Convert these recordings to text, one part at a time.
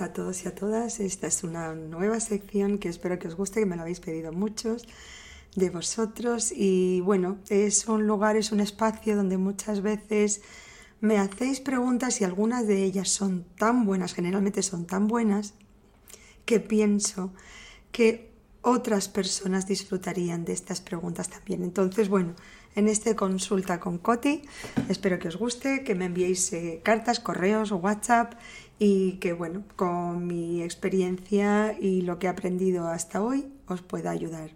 A todos y a todas. Esta es una nueva sección que espero que os guste, que me lo habéis pedido muchos de vosotros. Y bueno, es un lugar, es un espacio donde muchas veces me hacéis preguntas y algunas de ellas son tan buenas, generalmente son tan buenas, que pienso que otras personas disfrutarían de estas preguntas también. Entonces, bueno, en este consulta con Coti, espero que os guste, que me enviéis eh, cartas, correos WhatsApp y que, bueno, con mi experiencia y lo que he aprendido hasta hoy os pueda ayudar.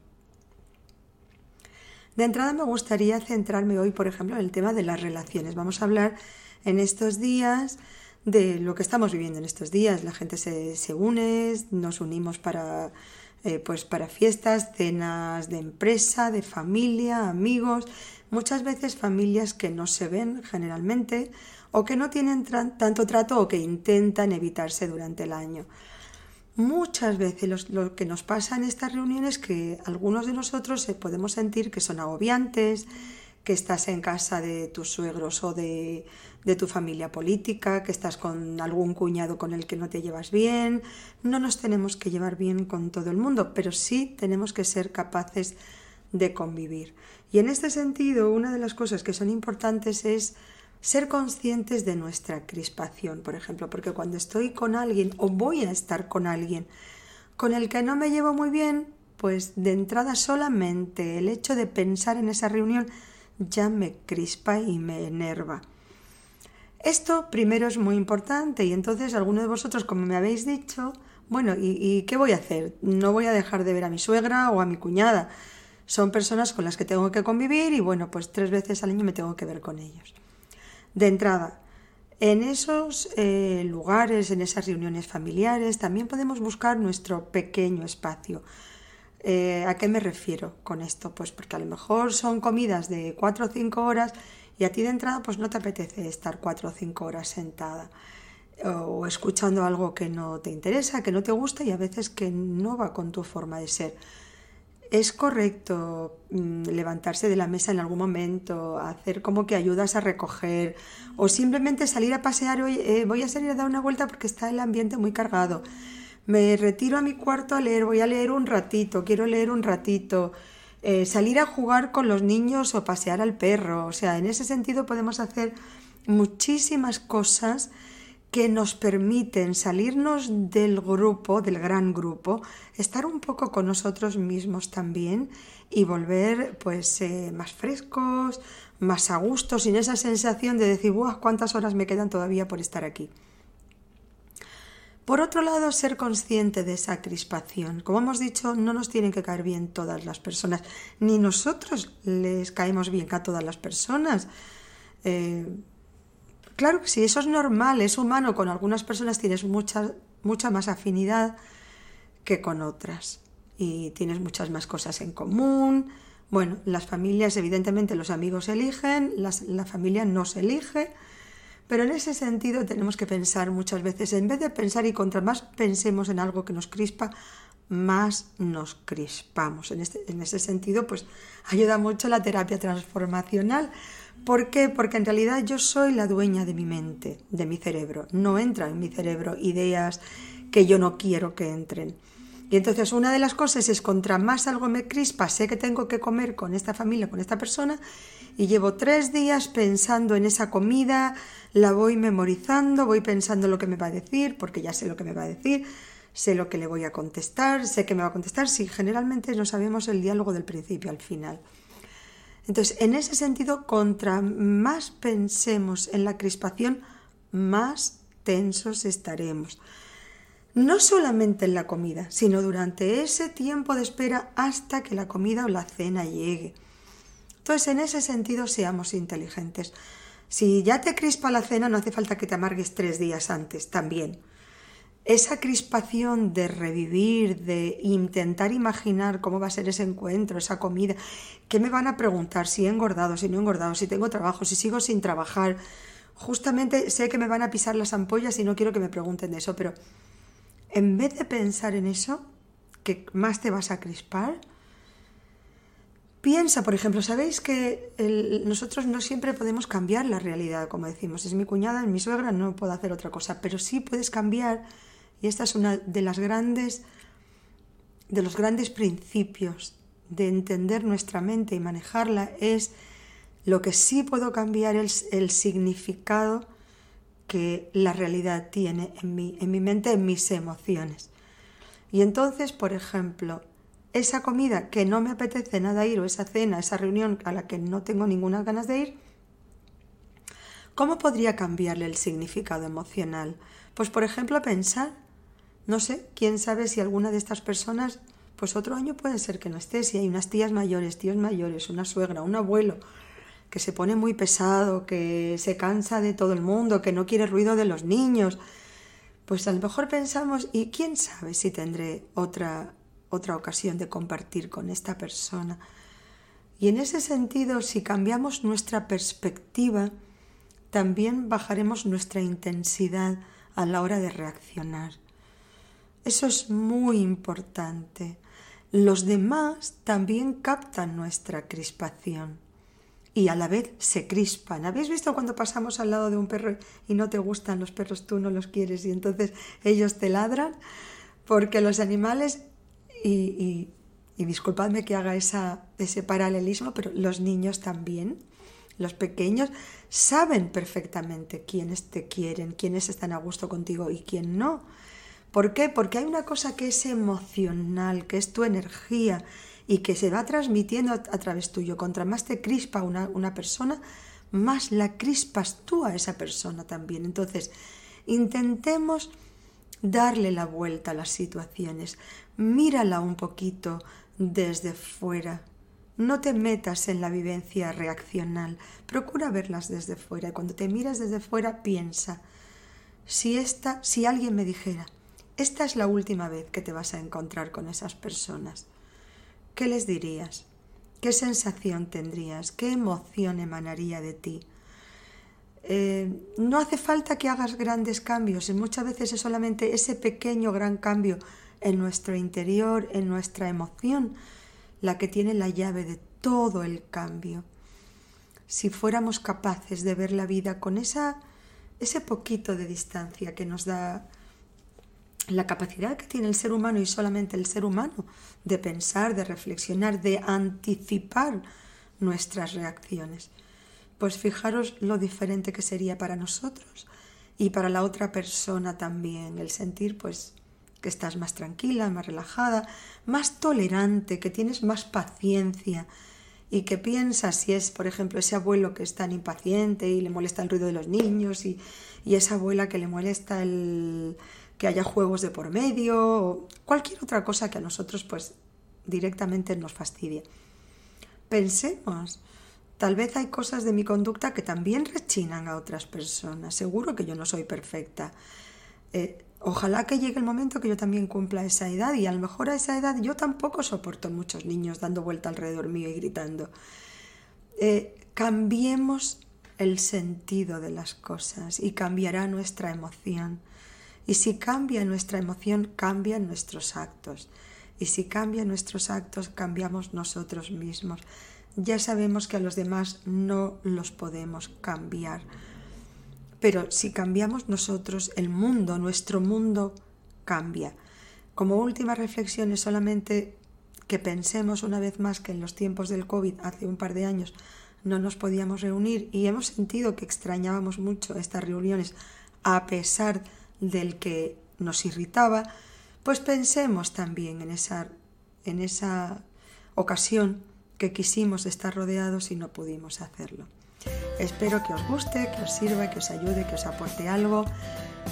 De entrada me gustaría centrarme hoy, por ejemplo, en el tema de las relaciones. Vamos a hablar en estos días de lo que estamos viviendo en estos días. La gente se, se une, nos unimos para, eh, pues para fiestas, cenas de empresa, de familia, amigos, muchas veces familias que no se ven generalmente o que no tienen tanto trato o que intentan evitarse durante el año. Muchas veces lo que nos pasa en estas reuniones es que algunos de nosotros podemos sentir que son agobiantes, que estás en casa de tus suegros o de, de, tu familia política, que estás con algún cuñado con el que no te llevas bien. No nos tenemos que llevar bien con todo el mundo, pero sí tenemos que ser capaces de convivir. Y en este sentido, una de las cosas que son importantes es ser conscientes de nuestra crispación, por ejemplo, porque cuando estoy con alguien o voy a estar con alguien con el que no me llevo muy bien, pues de entrada solamente el hecho de pensar en esa reunión ya me crispa y me enerva. Esto primero es muy importante y entonces alguno de vosotros, como me habéis dicho, bueno, ¿y, ¿y, qué voy a hacer? No voy a dejar de ver a mi suegra o a mi cuñada. Son personas con las que tengo que convivir y bueno, pues tres veces al año me tengo que ver con ellos. De entrada, en esos eh, lugares, en esas reuniones familiares, también podemos buscar nuestro pequeño espacio. Eh, ¿A qué me refiero con esto? Pues porque a lo mejor son comidas de cuatro o cinco horas y a ti de entrada pues no te apetece estar cuatro o cinco horas sentada o escuchando algo que no te interesa, que no te gusta y a veces que no va con tu forma de ser. ¿Es correcto mm, levantarse de la mesa en algún momento, hacer como que ayudas a recoger o simplemente salir a pasear? Hoy eh, voy a salir a dar una vuelta porque está el ambiente muy cargado. Me retiro a mi cuarto a leer, voy a leer un ratito, quiero leer un ratito. Eh, salir a jugar con los niños o pasear al perro. O sea, en ese sentido podemos hacer muchísimas cosas que nos permiten salirnos del grupo, del gran grupo, estar un poco con nosotros mismos también y volver pues eh, más frescos, más a gusto, sin esa sensación de decir, ¡buah! ¿Cuántas horas me quedan todavía por estar aquí? Por otro lado, ser consciente de esa crispación. Como hemos dicho, no nos tienen que caer bien todas las personas, ni nosotros les caemos bien a todas las personas. Eh, Claro que sí, eso es normal, es humano. Con algunas personas tienes mucha, mucha más afinidad que con otras. Y tienes muchas más cosas en común. Bueno, las familias, evidentemente, los amigos eligen, la familia no se elige. Pero en ese sentido tenemos que pensar muchas veces, en vez de pensar y contra más pensemos en algo que nos crispa, más nos crispamos. En, este, en ese sentido, pues ayuda mucho la terapia transformacional ¿Por qué? Porque en realidad yo soy la dueña de mi mente, de mi cerebro. No entran en mi cerebro ideas que yo no quiero que entren. Y entonces una de las cosas es contra más algo me crispa, sé que tengo que comer con esta familia, con esta persona, y llevo tres días pensando en esa comida, la voy memorizando, voy pensando lo que me va a decir, porque ya sé lo que me va a decir, sé lo que le voy a contestar, sé que me va a contestar, si generalmente no sabemos el diálogo del principio al final. Entonces, en ese sentido, contra más pensemos en la crispación, más tensos estaremos. No solamente en la comida, sino durante ese tiempo de espera hasta que la comida o la cena llegue. Entonces, en ese sentido, seamos inteligentes. Si ya te crispa la cena, no hace falta que te amargues tres días antes, también esa crispación de revivir, de intentar imaginar cómo va a ser ese encuentro, esa comida, qué me van a preguntar, si he engordado, si no he engordado, si tengo trabajo, si sigo sin trabajar. Justamente sé que me van a pisar las ampollas y no quiero que me pregunten de eso, pero en vez de pensar en eso, que más te vas a crispar, Piensa, por ejemplo, sabéis que nosotros no siempre podemos cambiar la realidad, como decimos, es mi cuñada, es mi suegra, no puedo hacer otra cosa, pero sí puedes cambiar, y esta es una de las grandes, de los grandes principios de entender nuestra mente y manejarla, es lo que sí puedo cambiar el significado que la realidad tiene en mí, en mi mente, en mis emociones. Y entonces, por ejemplo, esa comida que no me apetece nada ir o esa cena, esa reunión a la que no tengo ninguna ganas de ir, ¿cómo podría cambiarle el significado emocional? Pues por ejemplo pensar, no sé, quién sabe si alguna de estas personas, pues otro año puede ser que no esté, si hay unas tías mayores, tíos mayores, una suegra, un abuelo, que se pone muy pesado, que se cansa de todo el mundo, que no quiere ruido de los niños, pues a lo mejor pensamos, ¿y quién sabe si tendré otra otra ocasión de compartir con esta persona. Y en ese sentido, si cambiamos nuestra perspectiva, también bajaremos nuestra intensidad a la hora de reaccionar. Eso es muy importante. Los demás también captan nuestra crispación y a la vez se crispan. ¿Habéis visto cuando pasamos al lado de un perro y no te gustan los perros, tú no los quieres y entonces ellos te ladran? Porque los animales y, disculpadme que haga ese paralelismo, pero los niños también, los pequeños, saben perfectamente quiénes te quieren, quiénes están a gusto contigo y quién no. ¿Por qué? Porque hay una cosa que es emocional, que es tu energía y que se va transmitiendo a, través tuyo. Contra más te crispa una, una persona, más la crispas tú a esa persona también. Entonces, intentemos darle la vuelta a las situaciones, mírala un poquito desde fuera. No te metas en la vivencia reaccional, procura verlas desde fuera. Y cuando te miras desde fuera, piensa, si esta, si alguien me dijera, esta es la última vez que te vas a encontrar con esas personas, ¿qué les dirías? ¿Qué sensación tendrías? ¿Qué emoción emanaría de ti? Eh, no hace falta que hagas grandes cambios, y muchas veces es solamente ese pequeño gran cambio en nuestro interior, en nuestra emoción, la que tiene la llave de todo el cambio. Si fuéramos capaces de ver la vida con esa, ese poquito de distancia que nos da la capacidad que tiene el ser humano y solamente el ser humano de pensar, de reflexionar, de anticipar nuestras reacciones. Pues fijaros lo diferente que sería para nosotros y para la otra persona también, el sentir pues que estás más tranquila, más relajada, más tolerante, que tienes más paciencia y que piensas si es, por ejemplo, ese abuelo que es tan impaciente y le molesta el ruido de los niños y, y esa abuela que le molesta el que haya juegos de por medio o cualquier otra cosa que a nosotros pues directamente nos fastidia. Pensemos Tal vez hay cosas de mi conducta que también rechinan a otras personas. Seguro que yo no soy perfecta. Eh, ojalá que llegue el momento que yo también cumpla esa edad y a lo mejor a esa edad yo tampoco soporto muchos niños dando vuelta alrededor mío y gritando. Eh, cambiemos el sentido de las cosas y cambiará nuestra emoción. Y si cambia nuestra emoción, cambian nuestros actos. Y si cambian nuestros actos, cambiamos nosotros mismos ya sabemos que a los demás no los podemos cambiar. Pero si cambiamos nosotros, el mundo, nuestro mundo cambia. Como última reflexión es solamente que pensemos una vez más que en los tiempos del COVID, hace un par de años, no nos podíamos reunir y hemos sentido que extrañábamos mucho estas reuniones a pesar del que nos irritaba, pues pensemos también en esa, en esa ocasión que quisimos estar rodeados y no pudimos hacerlo. Espero que os guste, que os sirva, que os ayude, que os aporte algo.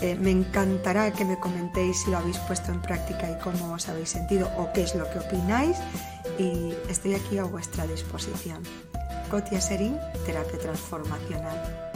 Eh, me encantará que me comentéis si lo habéis puesto en práctica y cómo os habéis sentido o qué es lo que opináis. Y estoy aquí a vuestra disposición. Cotia Serín, Terapia Transformacional.